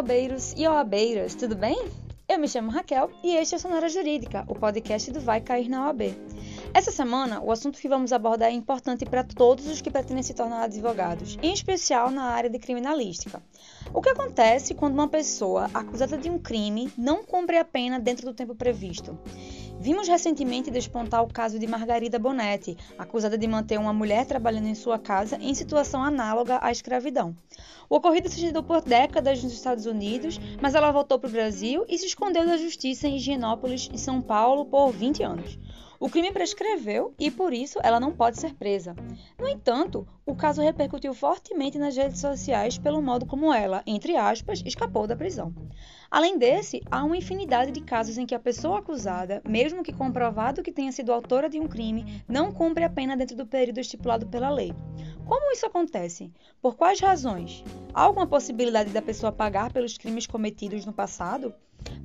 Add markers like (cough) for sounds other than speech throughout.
OABeiros e OABeiras, tudo bem? Eu me chamo Raquel e este é o Sonora Jurídica, o podcast do Vai Cair na OAB. Essa semana, o assunto que vamos abordar é importante para todos os que pretendem se tornar advogados, em especial na área de criminalística. O que acontece quando uma pessoa acusada de um crime não cumpre a pena dentro do tempo previsto? Vimos recentemente despontar o caso de Margarida Bonetti, acusada de manter uma mulher trabalhando em sua casa em situação análoga à escravidão. O ocorrido se estendeu por décadas nos Estados Unidos, mas ela voltou para o Brasil e se escondeu da justiça em Higienópolis, em São Paulo, por 20 anos. O crime prescreveu e, por isso, ela não pode ser presa. No entanto, o caso repercutiu fortemente nas redes sociais pelo modo como ela, entre aspas, escapou da prisão. Além desse, há uma infinidade de casos em que a pessoa acusada, mesmo que comprovado que tenha sido autora de um crime, não cumpre a pena dentro do período estipulado pela lei. Como isso acontece? Por quais razões? Há alguma possibilidade da pessoa pagar pelos crimes cometidos no passado?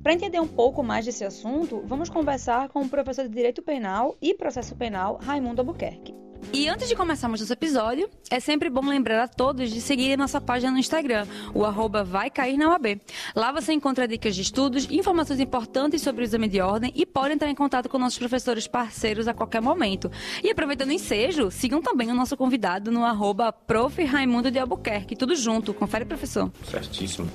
Para entender um pouco mais desse assunto, vamos conversar com o professor de Direito Penal e Processo Penal, Raimundo Albuquerque. E antes de começarmos nosso episódio, é sempre bom lembrar a todos de seguir nossa página no Instagram, o arroba vai cair na UAB. Lá você encontra dicas de estudos, informações importantes sobre o exame de ordem e pode entrar em contato com nossos professores parceiros a qualquer momento. E aproveitando o ensejo, sigam também o nosso convidado no arroba prof. Raimundo de Albuquerque, tudo junto. Confere, professor. Certíssimo.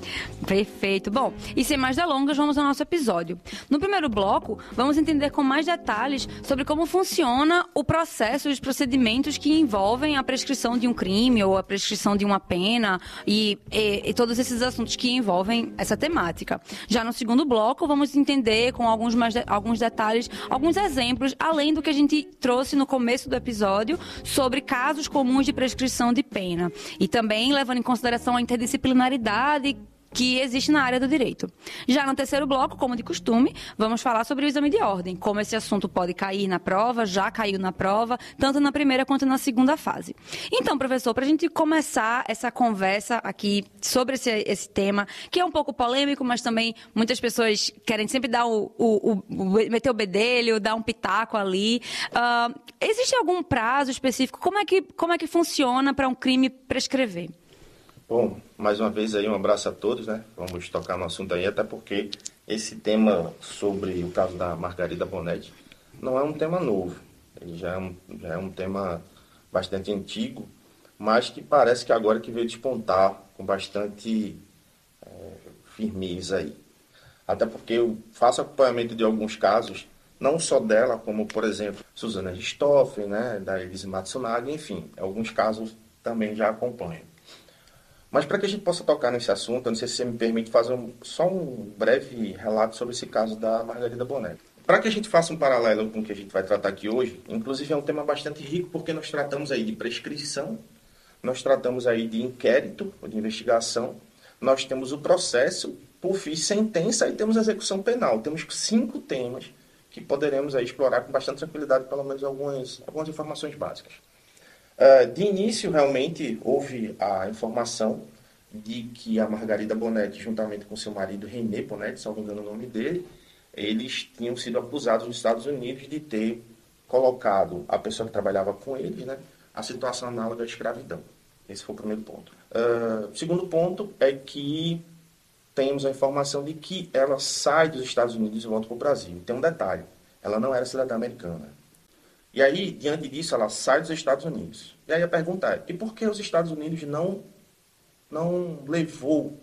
Perfeito. Bom, e sem mais delongas, vamos ao nosso episódio. No primeiro bloco, vamos entender com mais detalhes sobre como funciona o processo e os procedimentos que envolvem a prescrição de um crime ou a prescrição de uma pena e, e, e todos esses assuntos que envolvem essa temática. Já no segundo bloco, vamos entender com alguns, mais de, alguns detalhes, alguns exemplos, além do que a gente trouxe no começo do episódio, sobre casos comuns de prescrição de pena. E também levando em consideração a interdisciplinaridade que existe na área do direito. Já no terceiro bloco, como de costume, vamos falar sobre o exame de ordem, como esse assunto pode cair na prova, já caiu na prova, tanto na primeira quanto na segunda fase. Então, professor, para a gente começar essa conversa aqui sobre esse, esse, tema, que é um pouco polêmico, mas também muitas pessoas querem sempre dar o, o, o, meter o bedelho, dar um pitaco ali. Uh, existe algum prazo específico? Como é que, como é que funciona para um crime prescrever? Bom, mais uma vez aí um abraço a todos, né? Vamos tocar no assunto aí, até porque esse tema sobre o caso da Margarida Bonetti não é um tema novo. Ele já é um, já é um tema bastante antigo, mas que parece que agora que veio despontar com bastante é, firmeza aí. Até porque eu faço acompanhamento de alguns casos, não só dela, como, por exemplo, Suzana Ristoffen, né, da Elise Matsunaga, enfim, alguns casos também já acompanho. Mas para que a gente possa tocar nesse assunto, eu não sei se você me permite fazer um, só um breve relato sobre esse caso da Margarida Bonetti. Para que a gente faça um paralelo com o que a gente vai tratar aqui hoje, inclusive é um tema bastante rico porque nós tratamos aí de prescrição, nós tratamos aí de inquérito, de investigação, nós temos o processo, por fim, sentença e temos a execução penal. Temos cinco temas que poderemos aí explorar com bastante tranquilidade, pelo menos algumas, algumas informações básicas. Uh, de início, realmente, houve a informação de que a Margarida Bonetti, juntamente com seu marido René Bonetti, se não me engano o nome dele, eles tinham sido acusados nos Estados Unidos de ter colocado a pessoa que trabalhava com eles, né, a situação análoga à escravidão. Esse foi o primeiro ponto. Uh, segundo ponto é que temos a informação de que ela sai dos Estados Unidos e volta para o Brasil. Tem um detalhe, ela não era cidadã americana. E aí, diante disso, ela sai dos Estados Unidos. E aí a pergunta é, e por que os Estados Unidos não, não levou,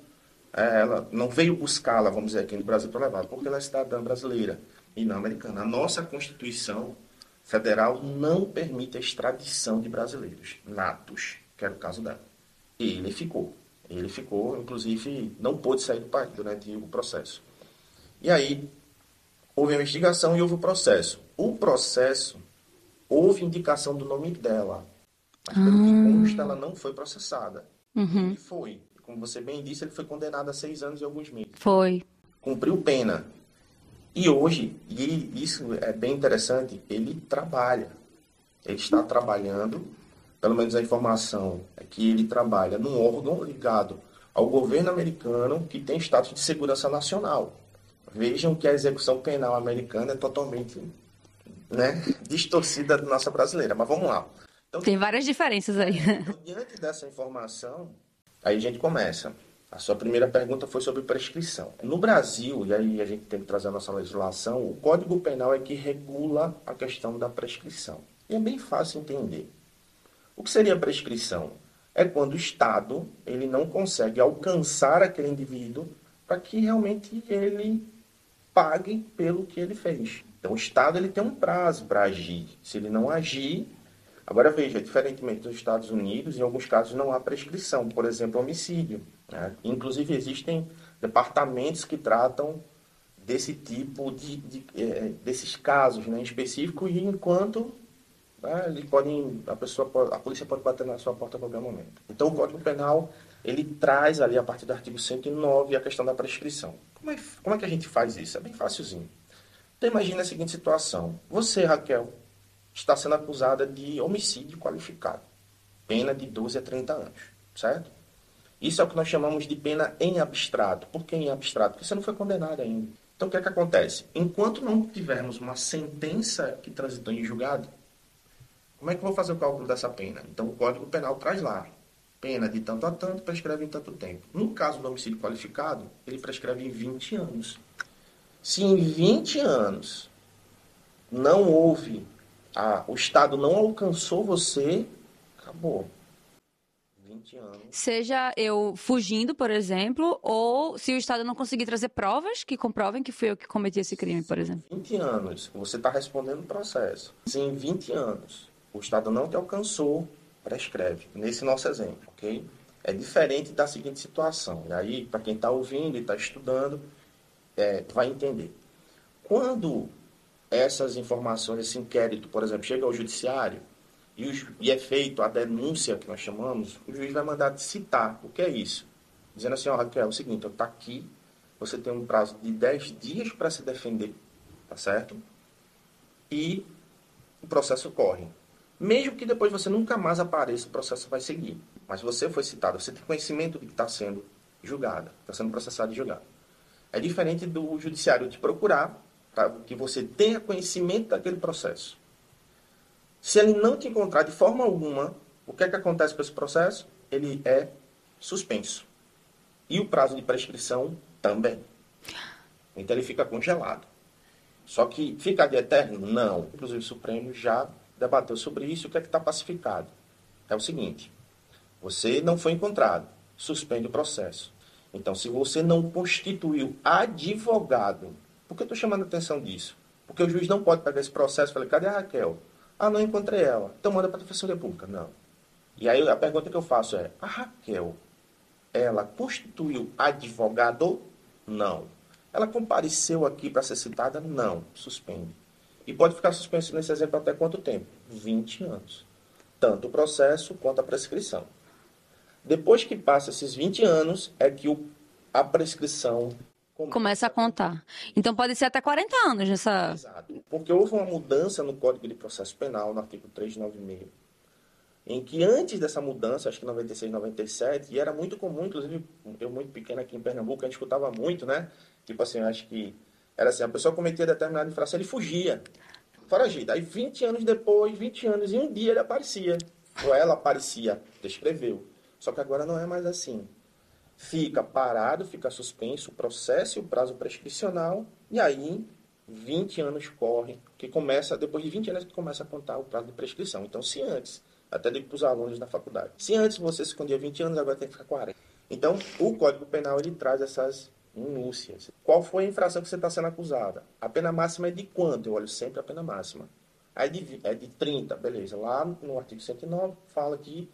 é, ela não veio buscá-la, vamos dizer, aqui no Brasil para levar? Porque ela é cidadã brasileira e não americana. A nossa Constituição Federal não permite a extradição de brasileiros natos, que era o caso dela. E ele ficou. Ele ficou, inclusive, não pôde sair do país durante o processo. E aí, houve a investigação e houve o processo. O processo houve indicação do nome dela. Mas pelo ah. que consta, ela não foi processada. Uhum. Ele foi. Como você bem disse, ele foi condenado a seis anos e alguns meses. Foi. Cumpriu pena. E hoje, e isso é bem interessante, ele trabalha. Ele está trabalhando, pelo menos a informação é que ele trabalha num órgão ligado ao governo americano que tem status de segurança nacional. Vejam que a execução penal americana é totalmente né, distorcida da nossa brasileira. Mas vamos lá. Então, Tem várias diferenças aí. Então, diante dessa informação, aí a gente começa. A sua primeira pergunta foi sobre prescrição. No Brasil, e aí a gente tem que trazer a nossa legislação, o Código Penal é que regula a questão da prescrição. E é bem fácil entender. O que seria prescrição? É quando o Estado ele não consegue alcançar aquele indivíduo para que realmente ele pague pelo que ele fez. Então o Estado ele tem um prazo para agir. Se ele não agir, agora veja, diferentemente dos Estados Unidos, em alguns casos não há prescrição, por exemplo, homicídio. Né? Inclusive, existem departamentos que tratam desse tipo de, de é, desses casos né, em específico e enquanto né, podem, a pessoa a polícia pode bater na sua porta a qualquer momento. Então o Código Penal ele traz ali a partir do artigo 109 a questão da prescrição. Como é, como é que a gente faz isso? É bem fácilzinho. Então imagine a seguinte situação: você, Raquel, está sendo acusada de homicídio qualificado, pena de 12 a 30 anos, certo? Isso é o que nós chamamos de pena em abstrato. Por que em abstrato? Porque você não foi condenado ainda. Então, o que é que acontece? Enquanto não tivermos uma sentença que transitou em julgado, como é que eu vou fazer o cálculo dessa pena? Então, o Código Penal traz lá. Pena de tanto a tanto, prescreve em tanto tempo. No caso do homicídio qualificado, ele prescreve em 20 anos. Se em 20 anos não houve, a, o Estado não alcançou você, acabou. 20 anos. Seja eu fugindo, por exemplo, ou se o Estado não conseguir trazer provas que comprovem que fui eu que cometi esse crime, por exemplo. 20 anos, você está respondendo o processo. Se em 20 anos o Estado não te alcançou, prescreve. Nesse nosso exemplo, ok? É diferente da seguinte situação. E aí, para quem está ouvindo e está estudando, é, vai entender. Quando essas informações, esse inquérito, por exemplo, chega ao judiciário, e, o, e, é feito a denúncia que nós chamamos, o juiz vai mandar citar. O que é isso? Dizendo assim, ó, Raquel, é o seguinte, está aqui, você tem um prazo de 10 dias para se defender, tá certo? E o processo corre. Mesmo que depois você nunca mais apareça, o processo vai seguir. Mas você foi citado, você tem conhecimento de que está sendo julgada, está sendo processado e julgado. É diferente do judiciário te procurar para que você tenha conhecimento daquele processo. Se ele não te encontrar de forma alguma, o que é que acontece com esse processo? Ele é suspenso. E o prazo de prescrição também. Então ele fica congelado. Só que fica de eterno? Não. Inclusive o Supremo já debateu sobre isso. O que é que está pacificado? É o seguinte: você não foi encontrado, suspende o processo. Então, se você não constituiu advogado, por que eu estou chamando a atenção disso? Porque o juiz não pode pegar esse processo e falar: cadê a Raquel? Ah, não encontrei ela. Então manda para a Defensoria Pública. Não. E aí a pergunta que eu faço é: a Raquel, ela constituiu advogado? Não. Ela compareceu aqui para ser citada? Não. Suspende. E pode ficar suspenso nesse exemplo até quanto tempo? 20 anos. Tanto o processo quanto a prescrição. Depois que passa esses 20 anos, é que o, a prescrição começa a contar. Então pode ser até 40 anos nessa. Exato. Porque houve uma mudança no Código de Processo Penal, no artigo 396, em que antes dessa mudança, acho que 96, 97, e era muito comum, inclusive eu muito pequeno aqui em Pernambuco, a gente escutava muito, né? Tipo assim, acho que era assim, a pessoa cometia determinada infração, ele fugia. Foragido. Aí 20 anos depois, 20 anos, e um dia ele aparecia. Ou ela aparecia, descreveu. Só que agora não é mais assim fica parado, fica suspenso o processo e o prazo prescricional, e aí 20 anos correm, que começa, depois de 20 anos que começa a contar o prazo de prescrição. Então, se antes, até digo para os alunos da faculdade, se antes você escondia 20 anos, agora tem que ficar 40. Então, o Código Penal, ele traz essas minúcias. Qual foi a infração que você está sendo acusada? A pena máxima é de quanto? Eu olho sempre a pena máxima. É de, é de 30, beleza. Lá no artigo 109 fala que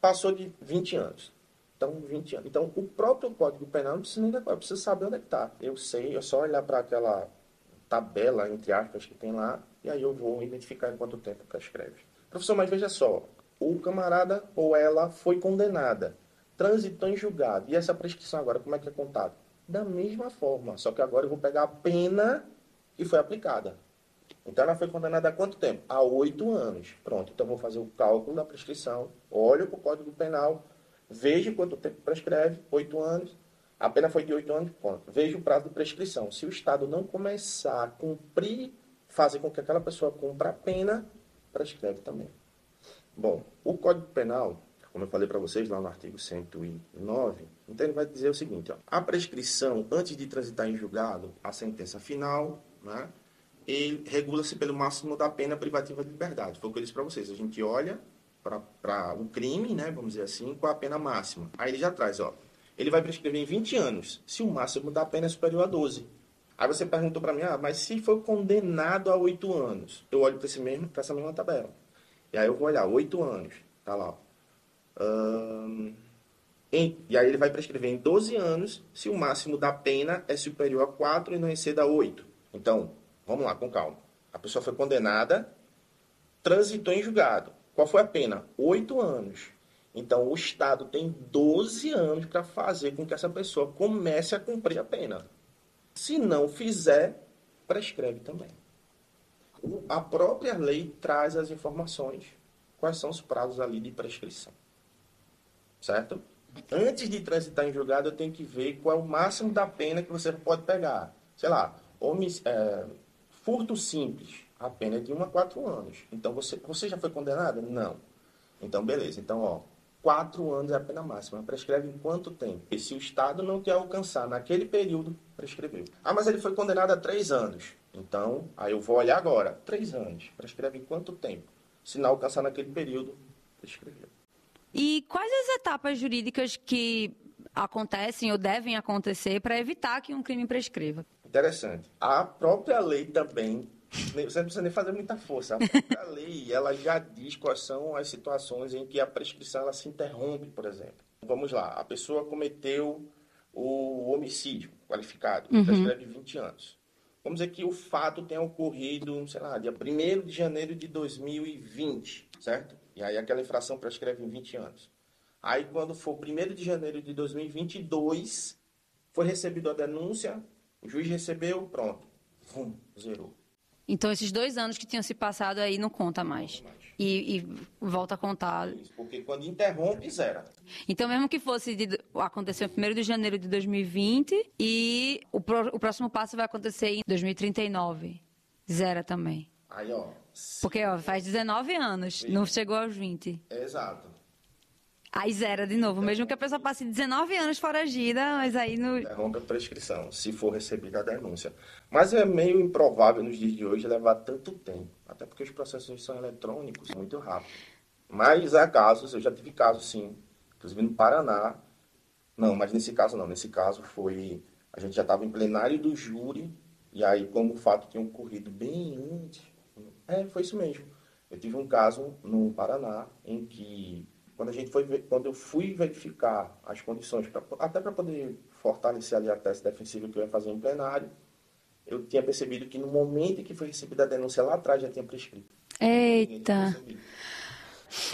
passou de 20 anos. Então, 20 anos. Então, o próprio Código Penal não precisa nem decorar, precisa saber onde é está. Eu sei, é só olhar para aquela tabela, entre aspas, que tem lá, e aí eu vou identificar em quanto tempo prescreve. Professor, mas veja só, o camarada ou ela foi condenada, transitou em julgado, e essa prescrição agora, como é que é contado? Da mesma forma, só que agora eu vou pegar a pena que foi aplicada. Então ela foi condenada há quanto tempo? Há oito anos. Pronto, então vou fazer o cálculo da prescrição, olho para o Código Penal, Veja quanto tempo prescreve, oito anos. A pena foi de oito anos, ponto. Veja o prazo de prescrição. Se o Estado não começar a cumprir, fazer com que aquela pessoa cumpra a pena, prescreve também. Bom, o Código Penal, como eu falei para vocês lá no artigo 109, então ele vai dizer o seguinte, ó, a prescrição, antes de transitar em julgado, a sentença final, né, regula-se pelo máximo da pena privativa de liberdade. Foi o que eu disse para vocês, a gente olha para o crime, né, vamos dizer assim, com a pena máxima. Aí ele já traz, ó, ele vai prescrever em 20 anos, se o máximo da pena é superior a 12. Aí você perguntou para mim, ah, mas se for condenado a 8 anos, eu olho para esse mesmo, para essa mesma tabela. E aí eu vou olhar, 8 anos, tá lá, ó. Em, e aí ele vai prescrever em 12 anos se o máximo da pena é superior a 4 e não exceda 8. Então, vamos lá, com calma. A pessoa foi condenada, transitou em julgado. Qual foi a pena? 8 anos. Então, o Estado tem 12 anos para fazer com que essa pessoa comece a cumprir a pena. Se não fizer, prescreve também. A própria lei traz as informações, quais são os prazos ali de prescrição certo? Antes de transitar em julgado, eu tenho que ver qual é o máximo da pena que você pode pegar. Sei lá, é, furto simples, a pena é de 1 a 4 anos. Então, você, você já foi condenado? Não. Então, beleza. Então, ó, 4 anos é a pena máxima. Prescreve em quanto tempo? E se o Estado não quer alcançar naquele período, prescreveu. Ah, mas ele foi condenado a 3 anos. Então, aí eu vou olhar agora. 3 anos. Prescreve em quanto tempo? Se não alcançar naquele período, prescreveu. E quais as etapas jurídicas que acontecem ou devem acontecer para evitar que um crime prescreva? Interessante. A própria lei também, você não precisa nem fazer muita força. A própria (laughs) lei, ela já diz quais são as situações em que a prescrição ela se interrompe, por exemplo. Vamos lá, a pessoa cometeu o homicídio qualificado, uhum. prescreve 20 anos. Vamos dizer que o fato tenha ocorrido, sei lá, dia 1 de janeiro de 2020, certo? E aí aquela infração prescreve em 20 anos. Aí quando for 1 de janeiro de 2022, foi recebida a denúncia, o juiz recebeu, pronto. Vum, zerou. Então esses dois anos que tinham se passado aí não conta mais. Não mais. E, e, volta a contar. Isso, porque quando interrompe, zera. Então, mesmo que fosse de, aconteceu em 1 de janeiro de 2020 e o, pro, o próximo passo vai acontecer em 2039. Zera também. Aí, ó. Porque, ó, faz 19 anos, não chegou aos 20. Exato. Aí zera de novo, mesmo que a pessoa passe 19 anos foragida, mas aí no. Interrompe a prescrição, se for recebida a denúncia. Mas é meio improvável nos dias de hoje levar tanto tempo, até porque os processos são eletrônicos, muito rápido. Mas há casos, eu já tive casos sim, inclusive no Paraná. Não, mas nesse caso não, nesse caso foi. A gente já estava em plenário do júri, e aí, como o fato tinha ocorrido bem antes, é, foi isso mesmo. Eu tive um caso no Paraná em que quando a gente foi quando eu fui verificar as condições pra, até para poder fortalecer ali a tese defensiva que eu ia fazer em plenário, eu tinha percebido que no momento em que foi recebida a denúncia lá atrás já tinha prescrito. Eita.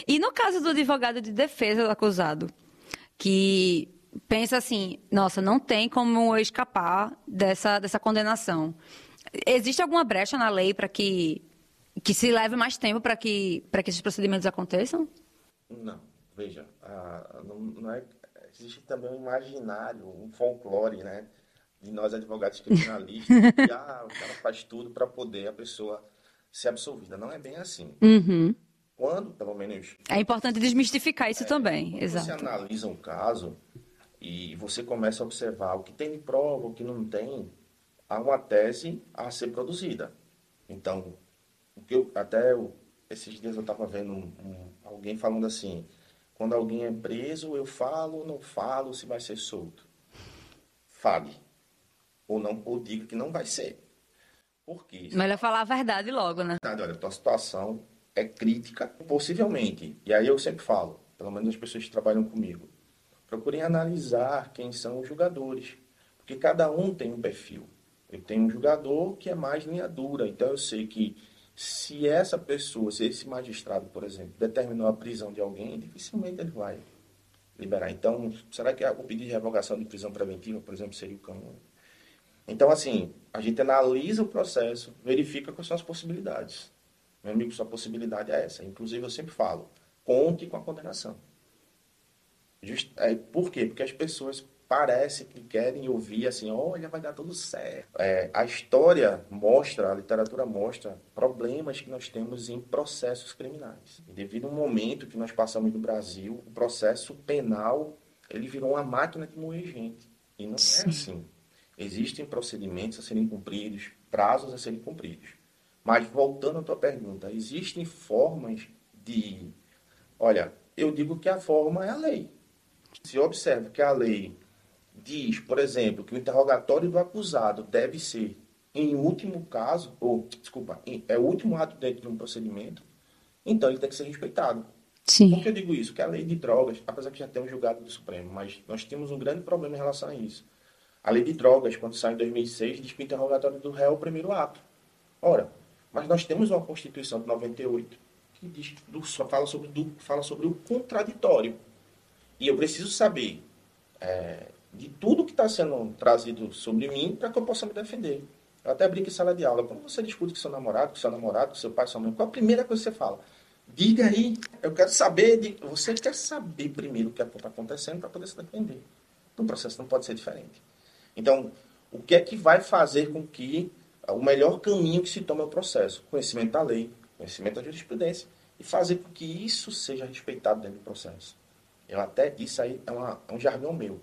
E no caso do advogado de defesa do acusado, que pensa assim, nossa, não tem como eu escapar dessa, dessa condenação. Existe alguma brecha na lei para que que se leve mais tempo para que, que esses procedimentos aconteçam? Não. Veja, não, não é, existe também um imaginário, um folclore, né? De nós advogados criminalistas, (laughs) que ah, o cara faz tudo para poder a pessoa ser absolvida. Não é bem assim. Uhum. Quando, pelo menos. É importante desmistificar isso é, também. Quando Exato. Você analisa um caso e você começa a observar o que tem de prova, o que não tem, há uma tese a ser produzida. Então, eu, até eu, esses dias eu estava vendo um, um, alguém falando assim: quando alguém é preso, eu falo ou não falo se vai ser solto? Fale. Ou, não, ou diga que não vai ser. Por quê? Melhor falar a verdade logo, né? Olha, a tua situação é crítica, possivelmente. E aí eu sempre falo, pelo menos as pessoas que trabalham comigo, procurem analisar quem são os jogadores. Porque cada um tem um perfil. Eu tenho um jogador que é mais linha dura, então eu sei que se essa pessoa, se esse magistrado, por exemplo, determinou a prisão de alguém, dificilmente ele vai liberar. Então, será que o pedido de revogação de prisão preventiva, por exemplo, seria o caminho? Então, assim, a gente analisa o processo, verifica quais são as possibilidades. Meu amigo, sua possibilidade é essa. Inclusive, eu sempre falo, conte com a condenação. Just, é, por quê? Porque as pessoas parece que querem ouvir assim, olha, vai dar tudo certo. É, a história mostra, a literatura mostra problemas que nós temos em processos criminais. E devido ao momento que nós passamos no Brasil, o processo penal ele virou uma máquina de moer gente. E não Sim. é assim. Existem procedimentos a serem cumpridos, prazos a serem cumpridos. Mas voltando à tua pergunta, existem formas de. Olha, eu digo que a forma é a lei. Se eu observo que a lei diz, por exemplo, que o interrogatório do acusado deve ser, em último caso, ou, desculpa, é o último ato dentro de um procedimento, então ele tem que ser respeitado. Sim. Por que eu digo isso? Que a lei de drogas, apesar que já tem um julgado do Supremo, mas nós temos um grande problema em relação a isso. A lei de drogas, quando sai em 2006, diz que o interrogatório do réu é o primeiro ato. Ora, mas nós temos uma Constituição de 98 que diz, do, fala, sobre, do, fala sobre o contraditório. E eu preciso saber é, de tudo que está sendo trazido sobre mim para que eu possa me defender. Eu até brinco em sala de aula. Quando você discute com seu namorado, com seu namorado, com seu pai, sua mãe, qual a primeira coisa que você fala? Diga aí, eu quero saber. De... Você quer saber primeiro o que é está acontecendo para poder se defender. O processo não pode ser diferente. Então, o que é que vai fazer com que o melhor caminho que se tome é o processo? Conhecimento da lei, conhecimento da jurisprudência e fazer com que isso seja respeitado dentro do processo. Eu até, isso aí é, uma, é um jargão meu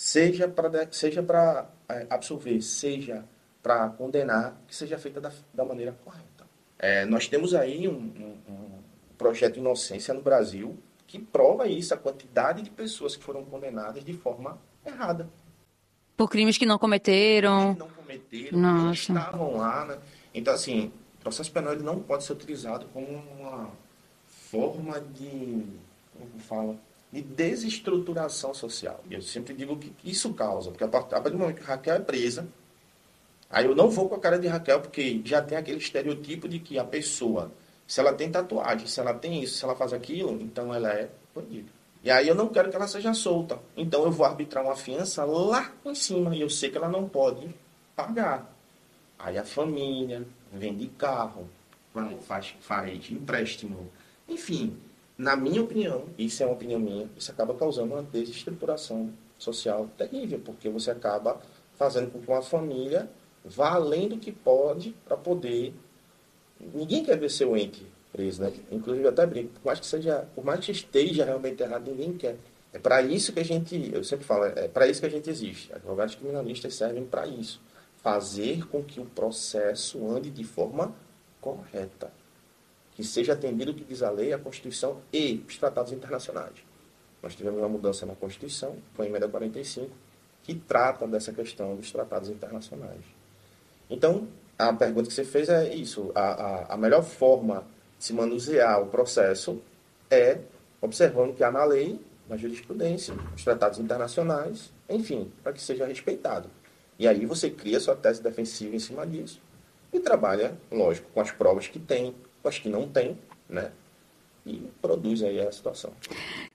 seja para seja para é, absolver, seja para condenar, que seja feita da, da maneira correta. É, nós temos aí um, um, um, projeto de inocência no Brasil que prova isso, a quantidade de pessoas que foram condenadas de forma errada. Por crimes que não cometeram. Que não cometeram, Nossa. não estavam lá. Né? Então, assim, o processo penal ele não pode ser utilizado como uma forma de. Como fala? De desestruturação social. E eu sempre digo que isso causa, porque a partir do momento que Raquel é presa, aí eu não vou com a cara de Raquel, porque já tem aquele estereotipo de que a pessoa, se ela tem tatuagem, se ela tem isso, se ela faz aquilo, então ela é bandida. E aí eu não quero que ela seja solta. Então eu vou arbitrar uma fiança lá em cima e eu sei que ela não pode pagar. Aí a família vende carro, faz, faz empréstimo, enfim, na minha opinião, isso é uma opinião minha, isso acaba causando uma desestruturação social terrível, porque você acaba fazendo com que uma família vá além do que pode para poder. Ninguém quer ver seu ente preso, né? Inclusive, eu até brinco, por mais que, seja, por mais que esteja realmente errado, ninguém quer. É para isso que a gente, eu sempre falo, é para isso que a gente existe. Advogados criminalistas servem para isso. Fazer com que o processo ande de forma correta que seja atendido o que diz a lei, a Constituição e os tratados internacionais. Nós tivemos uma mudança na Constituição, foi a emenda 45, que trata dessa questão dos tratados internacionais. Então, a pergunta que você fez é isso. A, a, a melhor forma de se manusear o processo é observando que há na lei, na jurisprudência, os tratados internacionais, enfim, para que seja respeitado. E aí você cria sua tese defensiva em cima disso e trabalha, lógico, com as provas que tem, acho que não tem, né? E produz aí a situação.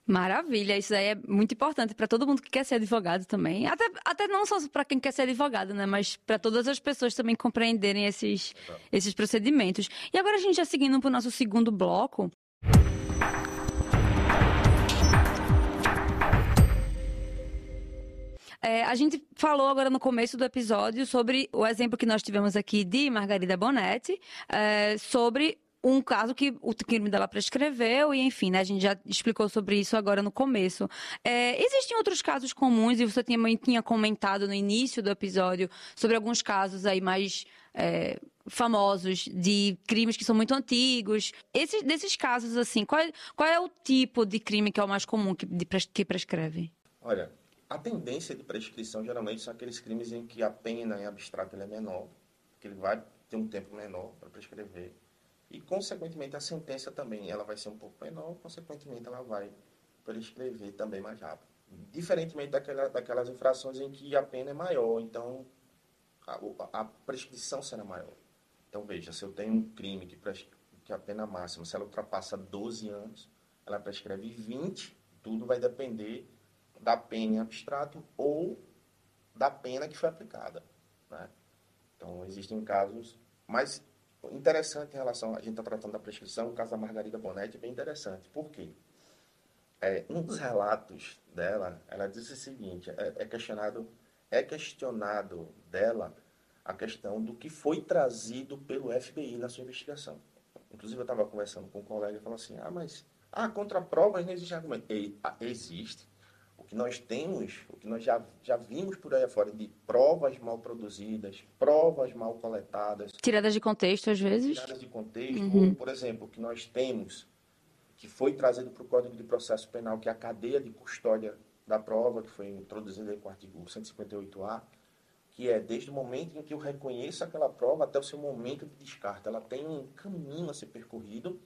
Maravilha, isso aí é muito importante para todo mundo que quer ser advogado também. Até, até não só para quem quer ser advogado, né? Mas para todas as pessoas também compreenderem esses, esses procedimentos. E agora a gente já seguindo para o nosso segundo bloco. É, a gente falou agora no começo do episódio sobre o exemplo que nós tivemos aqui de Margarida Bonetti, é, sobre um caso que o crime dela prescreveu, e enfim, né, a gente já explicou sobre isso agora no começo. É, existem outros casos comuns, e você tinha, tinha comentado no início do episódio sobre alguns casos aí mais. É, famosos de crimes que são muito antigos. Esses, desses casos, assim, qual, qual é o tipo de crime que é o mais comum que, de, que prescreve? Olha, a tendência de prescrição geralmente são aqueles crimes em que a pena em abstrato é menor, que ele vai ter um tempo menor para prescrever. E, consequentemente, a sentença também ela vai ser um pouco menor, consequentemente, ela vai prescrever também mais rápido. Diferentemente daquela, daquelas infrações em que a pena é maior, então a, a prescrição será maior. Então, veja, se eu tenho um crime que, que a pena máxima, se ela ultrapassa 12 anos, ela prescreve 20, tudo vai depender da pena em abstrato ou da pena que foi aplicada. Né? Então, existem casos, mas interessante em relação, a gente está tratando da prescrição, o caso da Margarida Bonetti é bem interessante. Por quê? é, um dos relatos dela, ela disse o seguinte, é, é, questionado, é questionado dela a questão do que foi trazido pelo FBI na sua investigação. Inclusive eu estava conversando com um colega e falou assim, ah, mas ah, contra provas não existe argumento. E, ah, existe. Que nós temos, o que nós já, já vimos por aí afora de provas mal produzidas, provas mal coletadas. Tiradas de contexto, às vezes. Tiradas de contexto. Uhum. Ou, por exemplo, o que nós temos que foi trazido para o Código de Processo Penal, que é a cadeia de custódia da prova, que foi introduzida com o artigo 158A, que é desde o momento em que eu reconheço aquela prova até o seu momento de descarte. Ela tem um caminho a ser percorrido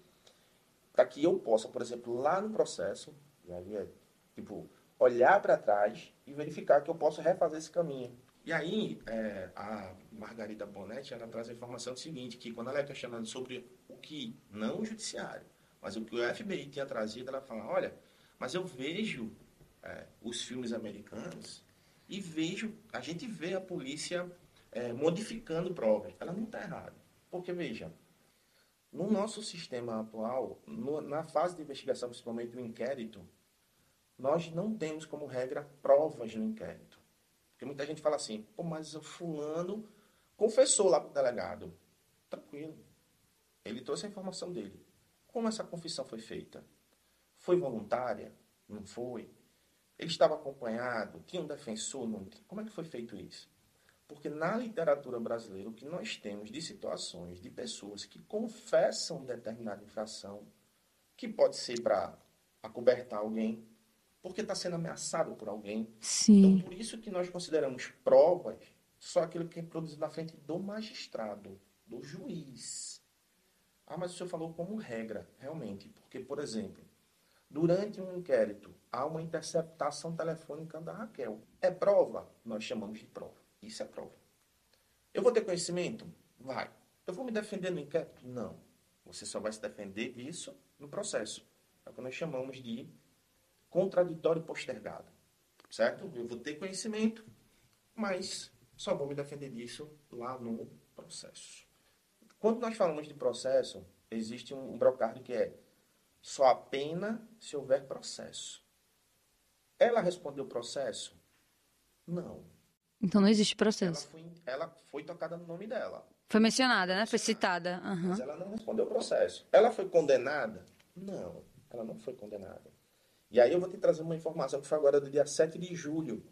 para que eu possa, por exemplo, lá no processo, e aí é, tipo, olhar para trás e verificar que eu posso refazer esse caminho. E aí, é, a Margarida Bonetti, ela traz a informação seguinte, que quando ela é questionada sobre o que, não o judiciário, mas o que o FBI tinha trazido, ela fala, olha, mas eu vejo é, os filmes americanos e vejo, a gente vê a polícia é, modificando provas. Ela não está errada. Porque, veja, no nosso sistema atual, no, na fase de investigação, principalmente o inquérito, nós não temos como regra provas no inquérito. Porque muita gente fala assim, pô, mas o fulano confessou lá para o delegado. Tranquilo. Ele trouxe a informação dele. Como essa confissão foi feita? Foi voluntária? Não foi? Ele estava acompanhado? Tinha um defensor? Não Como é que foi feito isso? Porque na literatura brasileira, o que nós temos de situações de pessoas que confessam determinada infração, que pode ser para acobertar alguém, porque está sendo ameaçado por alguém. Sim. Então, por isso que nós consideramos provas só aquilo que é produzido na frente do magistrado, do juiz. Ah, mas o senhor falou como regra, realmente. Porque, por exemplo, durante um inquérito, há uma interceptação telefônica da Raquel. É prova? Nós chamamos de prova. Isso é prova. Eu vou ter conhecimento? Vai. Eu vou me defender no inquérito? Não. Você só vai se defender disso no processo. É o que nós chamamos de contraditório postergado. Certo? Eu vou ter conhecimento, mas só vou me defender disso lá no processo. Quando nós falamos de processo, existe um brocário que é só a pena se houver processo. Ela respondeu processo? Não. Então não existe processo. Ela foi, ela foi tocada no nome dela. Foi mencionada, né? Foi citada. Uhum. Mas ela não respondeu processo. Ela foi condenada? Não, ela não foi condenada. E aí eu vou te trazer uma informação que foi agora do dia 7 de julho.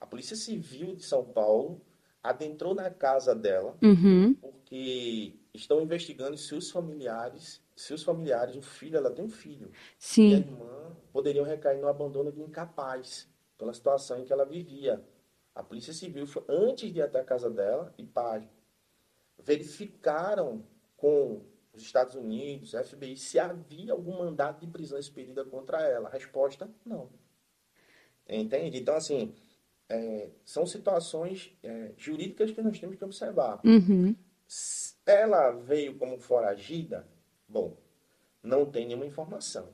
A Polícia Civil de São Paulo adentrou na casa dela uhum. porque estão investigando se os familiares, se os familiares, o filho, ela tem um filho, Sim. e a irmã poderiam recair no abandono de incapaz pela situação em que ela vivia. A Polícia Civil, foi, antes de ir até a casa dela, e pai, verificaram com os Estados Unidos, FBI, se havia algum mandato de prisão expedida contra ela. A resposta, não. Entende? Então, assim, é, são situações é, jurídicas que nós temos que observar. Uhum. Ela veio como foragida? Bom, não tem nenhuma informação.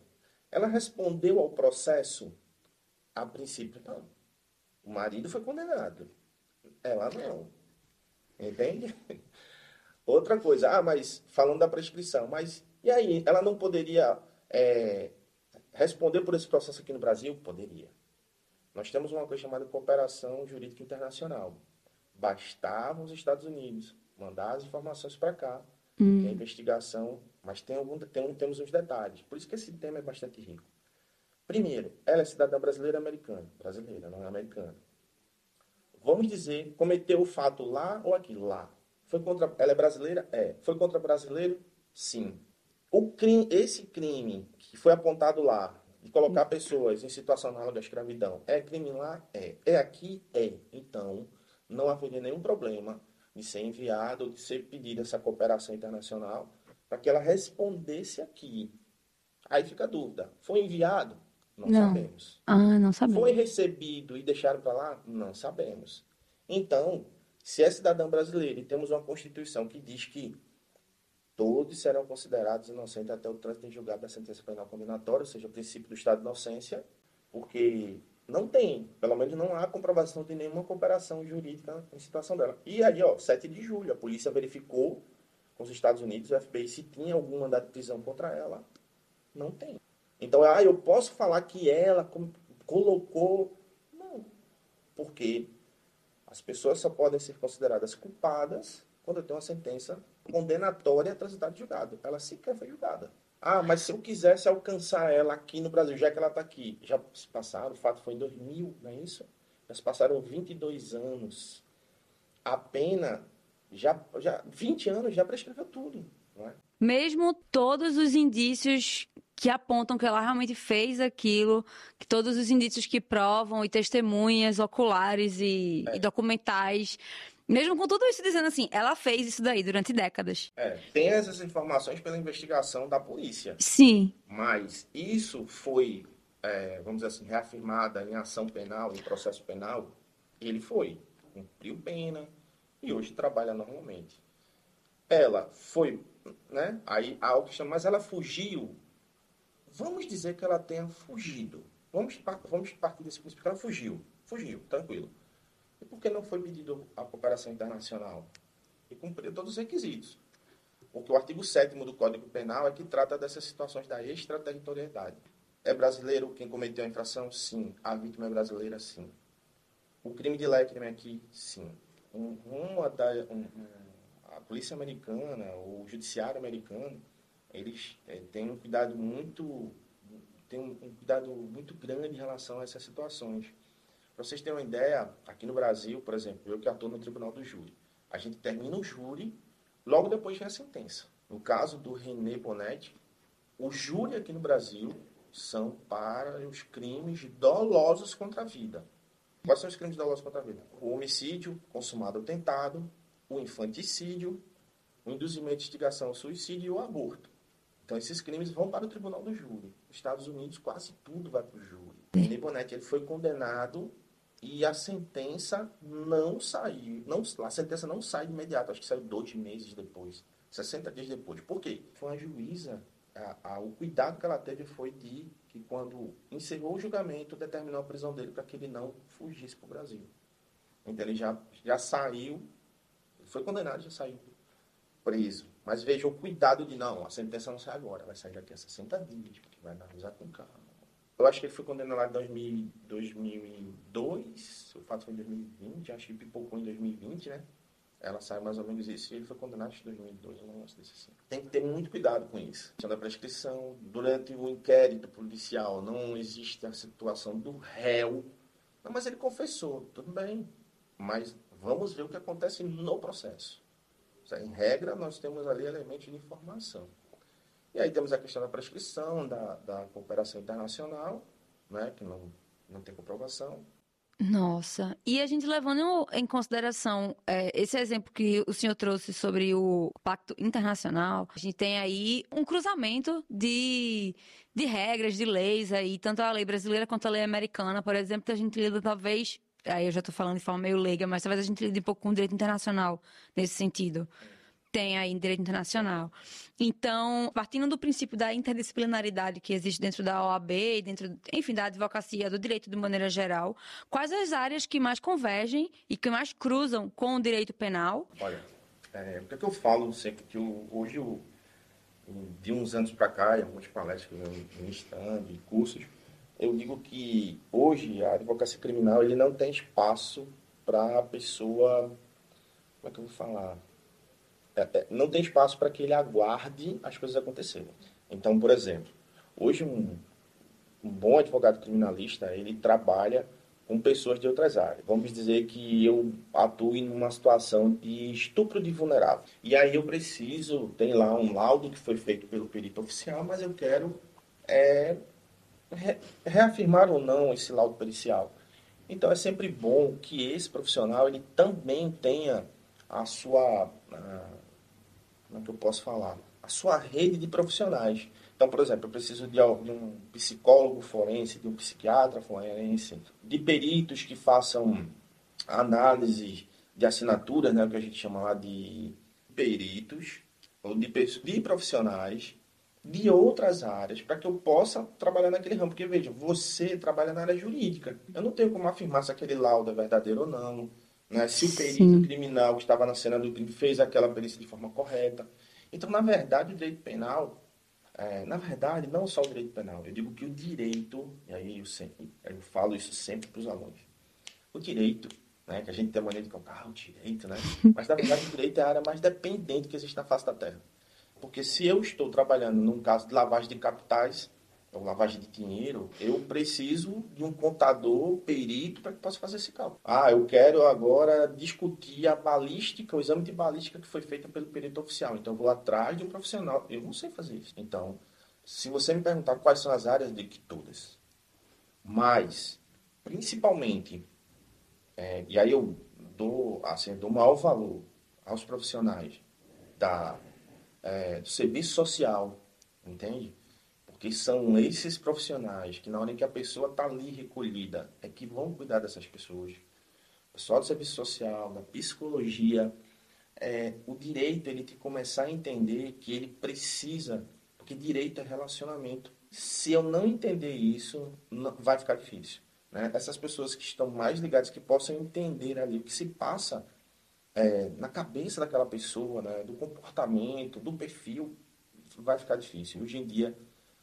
Ela respondeu ao processo? A princípio, não. O marido foi condenado. Ela não. Entende? Outra coisa, ah, mas falando da prescrição, mas e aí? Ela não poderia é, responder por esse processo aqui no Brasil? Poderia. Nós temos uma coisa chamada cooperação jurídica internacional. Bastava os Estados Unidos mandar as informações para cá, hum. que a investigação, mas tem algum, tem, temos uns detalhes. Por isso que esse tema é bastante rico. Primeiro, ela é cidadã brasileira americana. Brasileira, não é americana. Vamos dizer, cometeu o fato lá ou aqui? Lá. Foi contra, ela é brasileira? É. Foi contra brasileiro? Sim. O crime, esse crime que foi apontado lá, de colocar pessoas em situação análoga à escravidão, é crime lá? É. É aqui? É. Então, não haveria nenhum problema de ser enviado ou de ser pedida essa cooperação internacional para que ela respondesse aqui. Aí fica a dúvida. Foi enviado? Não, não. sabemos. Ah, não sabemos. Foi recebido e deixado para lá? Não sabemos. Então, se é cidadão brasileiro e temos uma Constituição que diz que todos serão considerados inocentes até o trânsito em julgado da sentença penal condenatória, ou seja, o princípio do estado de inocência, porque não tem, pelo menos não há comprovação de nenhuma cooperação jurídica em situação dela. E aí, ó, 7 de julho, a polícia verificou com os Estados Unidos, o FBI, se tinha algum mandado de prisão contra ela. Não tem. Então, ah, eu posso falar que ela colocou. Não. Porque as pessoas só podem ser consideradas culpadas quando tem uma sentença condenatória transitada de julgado. Ela sequer foi julgada. Ah, mas se eu quisesse alcançar ela aqui no Brasil, já que ela está aqui, já se passaram, o fato foi em 2000, não é isso? Já se passaram 22 anos. A pena, já, já 20 anos já prescreveu tudo, não é? Mesmo todos os indícios que apontam que ela realmente fez aquilo, que todos os indícios que provam e testemunhas oculares e, é. e documentais mesmo com tudo isso dizendo assim, ela fez isso daí durante décadas. É, tem essas informações pela investigação da polícia. Sim. Mas isso foi, é, vamos dizer assim, reafirmada em ação penal, em processo penal. Ele foi, cumpriu pena e hoje trabalha normalmente. Ela foi, né? Aí algo que chama, mas ela fugiu. Vamos dizer que ela tenha fugido. Vamos, vamos partir desse princípio que ela fugiu. Fugiu, tranquilo e por que não foi pedido a cooperação internacional? E cumpriu todos os requisitos. Porque o artigo 7 do Código Penal é que trata dessas situações da extraterritorialidade. É brasileiro quem cometeu a infração? Sim. A vítima é brasileira? Sim. O crime de Leclerc aqui? Sim. Um, uma da, um, a polícia americana, o judiciário americano, eles é, têm um cuidado muito tem um, um cuidado muito grande em relação a essas situações. Para vocês terem uma ideia, aqui no Brasil, por exemplo, eu que atuo no Tribunal do Júri, a gente termina o júri, logo depois vem a sentença. No caso do René Bonetti, o júri aqui no Brasil são para os crimes dolosos contra a vida. Quais são os crimes dolosos contra a vida? O homicídio consumado ou tentado, o infanticídio, o induzimento de instigação ao suicídio e o aborto. Então, esses crimes vão para o tribunal do júri. Nos Estados Unidos, quase tudo vai para o júri. René Bonetti ele foi condenado e a sentença não saiu. Não, a sentença não sai de imediato, acho que saiu dois meses depois, 60 dias depois. Por quê? Foi uma juíza, a, a, o cuidado que ela teve foi de que quando encerrou o julgamento, determinou a prisão dele para que ele não fugisse para o Brasil. Então ele já, já saiu, foi condenado, já saiu preso. Mas veja o cuidado de não, a sentença não sai agora, vai sair daqui a 60 dias, porque vai analisar com calma. Eu acho que ele foi condenado lá em 2002, o fato foi em 2020, acho que pipocou em 2020, né? Ela sai mais ou menos isso e ele foi condenado em 2002, um negócio desse assim. Tem que ter muito cuidado com isso. Da prescrição, durante o inquérito policial, não existe a situação do réu. Não, mas ele confessou, tudo bem. Mas vamos ver o que acontece no processo. Em regra, nós temos ali elementos de informação. E aí temos a questão da prescrição, da, da cooperação internacional, né, que não, não tem comprovação. Nossa, e a gente levando em consideração é, esse exemplo que o senhor trouxe sobre o Pacto Internacional, a gente tem aí um cruzamento de, de regras, de leis aí, tanto a lei brasileira quanto a lei americana, por exemplo, a gente lida talvez, aí eu já estou falando de forma meio leiga, mas talvez a gente lide um pouco com o direito internacional nesse sentido tem aí em direito internacional. Então, partindo do princípio da interdisciplinaridade que existe dentro da OAB dentro, enfim, da advocacia, do direito de maneira geral, quais as áreas que mais convergem e que mais cruzam com o direito penal? Olha, é, o que eu falo sempre que eu, hoje, eu, de uns anos para cá, em algumas palestras que eu ministrando e cursos, eu digo que hoje a advocacia criminal ele não tem espaço para a pessoa, como é que eu vou falar? É, é, não tem espaço para que ele aguarde as coisas acontecerem. Então, por exemplo, hoje um, um bom advogado criminalista, ele trabalha com pessoas de outras áreas. Vamos dizer que eu atuo em uma situação de estupro de vulnerável. E aí eu preciso, tem lá um laudo que foi feito pelo perito oficial, mas eu quero é, re, reafirmar ou não esse laudo pericial. Então é sempre bom que esse profissional ele também tenha a sua a, como é que eu posso falar? A sua rede de profissionais. Então, por exemplo, eu preciso de, um psicólogo forense, de um psiquiatra forense, de peritos que façam análise de assinaturas, né, o que a gente chama lá de peritos, ou de, de profissionais de outras áreas, para que eu possa trabalhar naquele ramo. Porque, veja, você trabalha na área jurídica. Eu não tenho como afirmar se aquele laudo é verdadeiro ou não né? Se o perito Sim. criminal que estava na cena do crime fez aquela perícia de forma correta. Então, na verdade, o direito penal, É, na verdade, não só o direito penal. Eu digo que o direito, e aí eu, sempre, eu falo isso sempre para os alunos, o direito, né, que a gente tem a maneira de colocar ah, o direito, né? Mas na verdade o direito é a área mais dependente que existe na face da Terra. Porque se eu estou trabalhando num caso de lavagem de capitais, ou lavagem de dinheiro, eu preciso de um contador, perito, para que possa fazer esse cálculo. Ah, eu quero agora discutir a balística, o exame de balística que foi feito pelo perito oficial. Então, eu vou atrás de um profissional. Eu não sei fazer isso. Então, se você me perguntar quais são as áreas, de que todas. Mas, principalmente, é, e aí eu dou, assim, dou maior valor aos profissionais da, é, do serviço social, entende? Porque são esses profissionais que, na hora em que a pessoa está ali recolhida, é que vão cuidar dessas pessoas. O pessoal do serviço social, da psicologia, é, o direito ele tem que começar a entender que ele precisa, porque direito é relacionamento. Se eu não entender isso, não, vai ficar difícil. Né? Essas pessoas que estão mais ligadas, que possam entender ali o que se passa é, na cabeça daquela pessoa, né? do comportamento, do perfil, vai ficar difícil. Hoje em dia,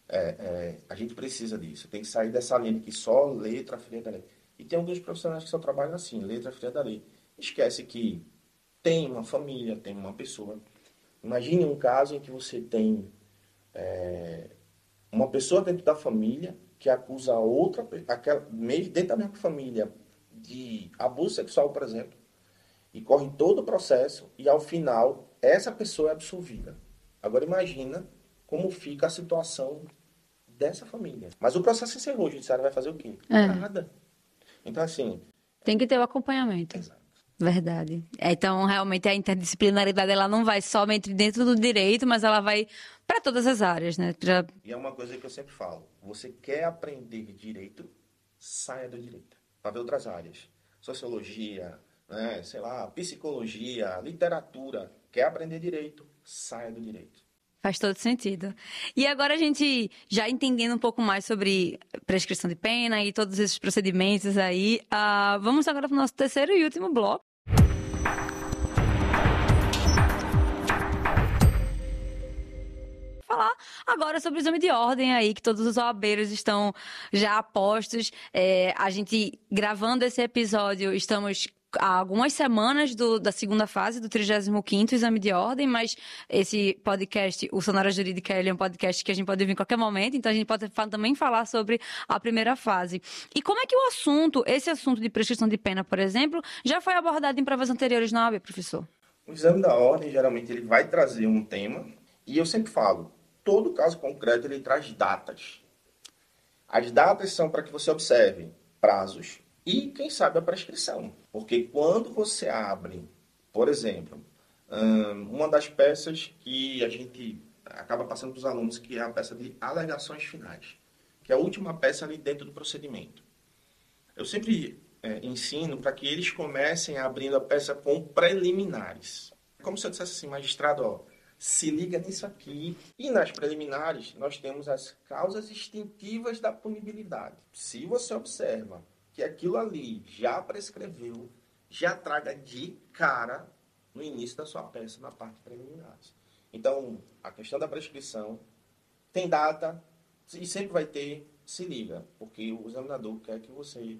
é, é, a gente precisa disso. Tem que sair dessa linha que só letra fria da lei. E tem alguns profissionais que só trabalham assim, letra fria da lei. Esquece que tem uma família, tem uma pessoa. Imagine um caso em que você tem é, uma pessoa dentro da família que acusa outra, aquela, dentro da mesma família, de abuso sexual, por exemplo, e corre todo o processo, e ao final, essa pessoa é absolvida. Agora imagina como fica a situação dessa família. Mas o processo encerrou, o judiciário vai fazer o quê? É. Nada. Então, assim. Tem que ter o acompanhamento. Exato. Verdade. É, então, realmente, a interdisciplinaridade ela não vai somente dentro do direito, mas ela vai para todas as áreas, né? Já... E é uma coisa que eu sempre falo. Você quer aprender direito, saia do direito. Para ver outras áreas. Sociologia, né? sei lá, psicologia, literatura. Quer aprender direito, saia do direito. Faz todo sentido. E agora a gente já entendendo um pouco mais sobre prescrição de pena e todos esses procedimentos aí, uh, vamos agora para o nosso terceiro e último bloco. falar agora sobre o exame de ordem aí, que todos os OABeiros estão já apostos. É, a gente, gravando esse episódio, estamos há algumas semanas do, da segunda fase do 35º Exame de Ordem, mas esse podcast, o Sonora Jurídica, ele é um podcast que a gente pode ouvir em qualquer momento, então a gente pode também falar sobre a primeira fase. E como é que o assunto, esse assunto de prescrição de pena, por exemplo, já foi abordado em provas anteriores na OAB, professor? O exame da ordem, geralmente, ele vai trazer um tema, e eu sempre falo, todo caso concreto, ele traz datas. As datas são para que você observe prazos, e, quem sabe, a prescrição. Porque quando você abre, por exemplo, uma das peças que a gente acaba passando para os alunos, que é a peça de alegações finais, que é a última peça ali dentro do procedimento. Eu sempre é, ensino para que eles comecem abrindo a peça com preliminares. Como se eu dissesse assim, magistrado, ó, se liga nisso aqui. E nas preliminares, nós temos as causas extintivas da punibilidade. Se você observa que aquilo ali já prescreveu, já traga de cara no início da sua peça, na parte preliminar. Então, a questão da prescrição tem data e sempre vai ter, se liga, porque o examinador quer que você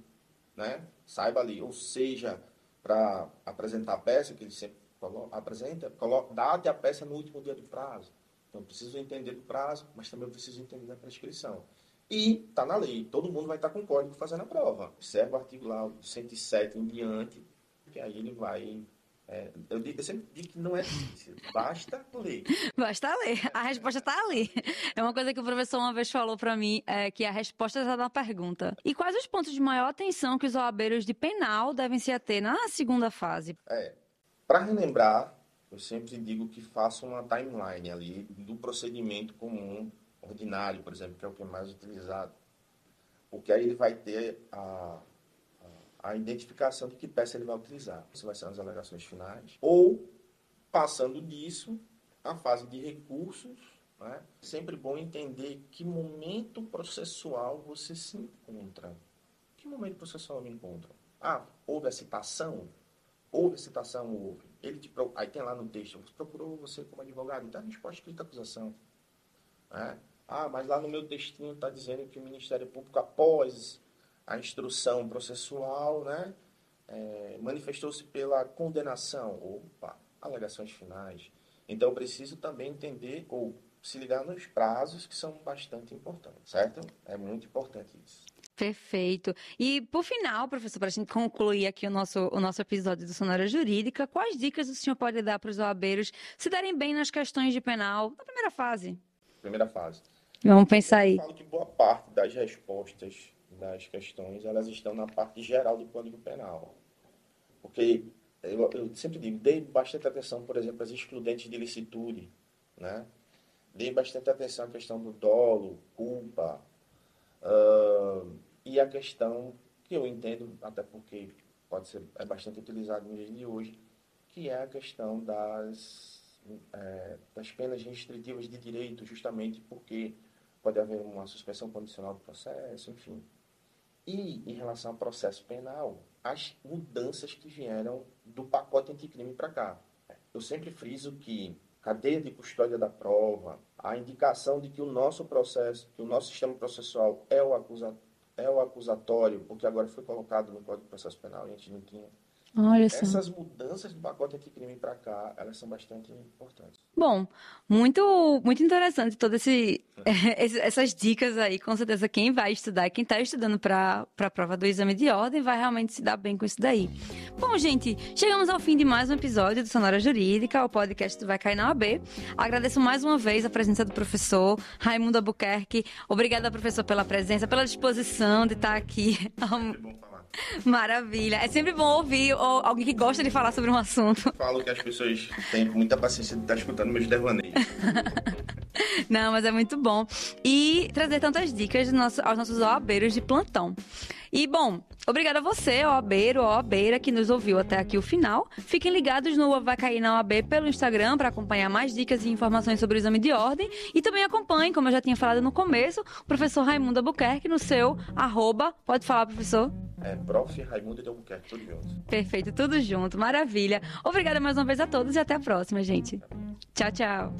né, saiba ali, ou seja, para apresentar a peça, que ele sempre coloca, apresenta, coloca, data a peça no último dia do prazo. Então, preciso entender do prazo, mas também preciso entender da prescrição. E está na lei, todo mundo vai estar tá com código fazendo a prova. Observa o artigo lá, 107 em diante, que aí ele vai é, eu, digo, eu, sempre digo que não é difícil, basta ler. (laughs) Basta ler, a resposta está ali. É uma coisa que o professor uma vez falou para mim, é que a resposta está na pergunta. E quais os pontos de maior atenção que os OABeiros de penal devem se ater na segunda fase? É, para relembrar, eu sempre digo que faça uma timeline ali do procedimento comum ordinário, por exemplo, que é o que é mais utilizado. Porque aí ele vai ter a, a, identificação de que peça ele vai utilizar. Se vai ser nas alegações finais. Ou, passando disso, a fase de recursos. Né? Sempre bom entender que momento processual você se encontra. Que momento processual eu me encontro? Ah, houve a citação? Houve a citação? Houve. Ele te, aí tem lá no texto, procurou você como advogado, então a resposta escrita acusação. Né? Ah, mas lá no meu textinho está dizendo que o Ministério Público, após a instrução processual, né, é, manifestou-se pela condenação. Opa, alegações finais. Então, eu preciso também entender ou se ligar nos prazos que são bastante importantes, certo? É muito importante isso. Perfeito. E, por final, professor, para a gente concluir aqui o nosso, o nosso episódio do Sonora Jurídica, quais dicas o senhor pode dar para os oabeiros se darem bem nas questões de penal na primeira fase? Primeira fase. Vamos pensar aí. Eu falo que boa parte das respostas das questões, elas estão na parte geral do Código Penal. Porque eu, eu sempre digo, dei bastante atenção, por exemplo, às excludentes de licitude, né? Dei bastante atenção à questão do dolo, culpa, uh, e a questão que eu entendo, até porque pode ser é bastante utilizado no dia de hoje, que é a questão das, é, das penas restritivas de direito, justamente porque pode haver uma suspensão condicional do processo, enfim. E em relação ao processo penal, as mudanças que vieram do pacote anticrime para cá. Eu sempre friso que cadeia de custódia da prova, a indicação de que o nosso processo, que o nosso sistema processual é o acusatório, é o acusatório, porque agora foi colocado no Código de Processo Penal e a gente não tinha. Olha só. Essas mudanças do pacote anticrime para cá, elas são bastante importantes. Bom, muito, muito interessante todas (laughs) esse, essas dicas aí. Com certeza, quem vai estudar, quem está estudando para a prova do exame de ordem, vai realmente se dar bem com isso daí. Bom, gente, chegamos ao fim de mais um episódio do Sonora Jurídica, o podcast do Vai Cair na OAB. Agradeço mais uma vez a presença do professor Raimundo Albuquerque. Obrigada, professor, pela presença, pela disposição de estar aqui. É bom falar. (laughs) Maravilha. É sempre bom ouvir alguém que gosta de falar sobre um assunto. Falo que as pessoas têm muita paciência de estar escutando meus devaneios. (laughs) Não, mas é muito bom. E trazer tantas dicas aos nossos OABeiros de plantão. E, bom, obrigada a você, OABeiro, OABeira, que nos ouviu até aqui o final. Fiquem ligados no Vai Cair na OAB pelo Instagram para acompanhar mais dicas e informações sobre o exame de ordem. E também acompanhe, como eu já tinha falado no começo, o professor Raimundo Albuquerque no seu arroba. Pode falar, professor? É, prof. Raimundo de Albuquerque, tudo junto. Perfeito, tudo junto, maravilha. Obrigada mais uma vez a todos e até a próxima, gente. Tchau, tchau.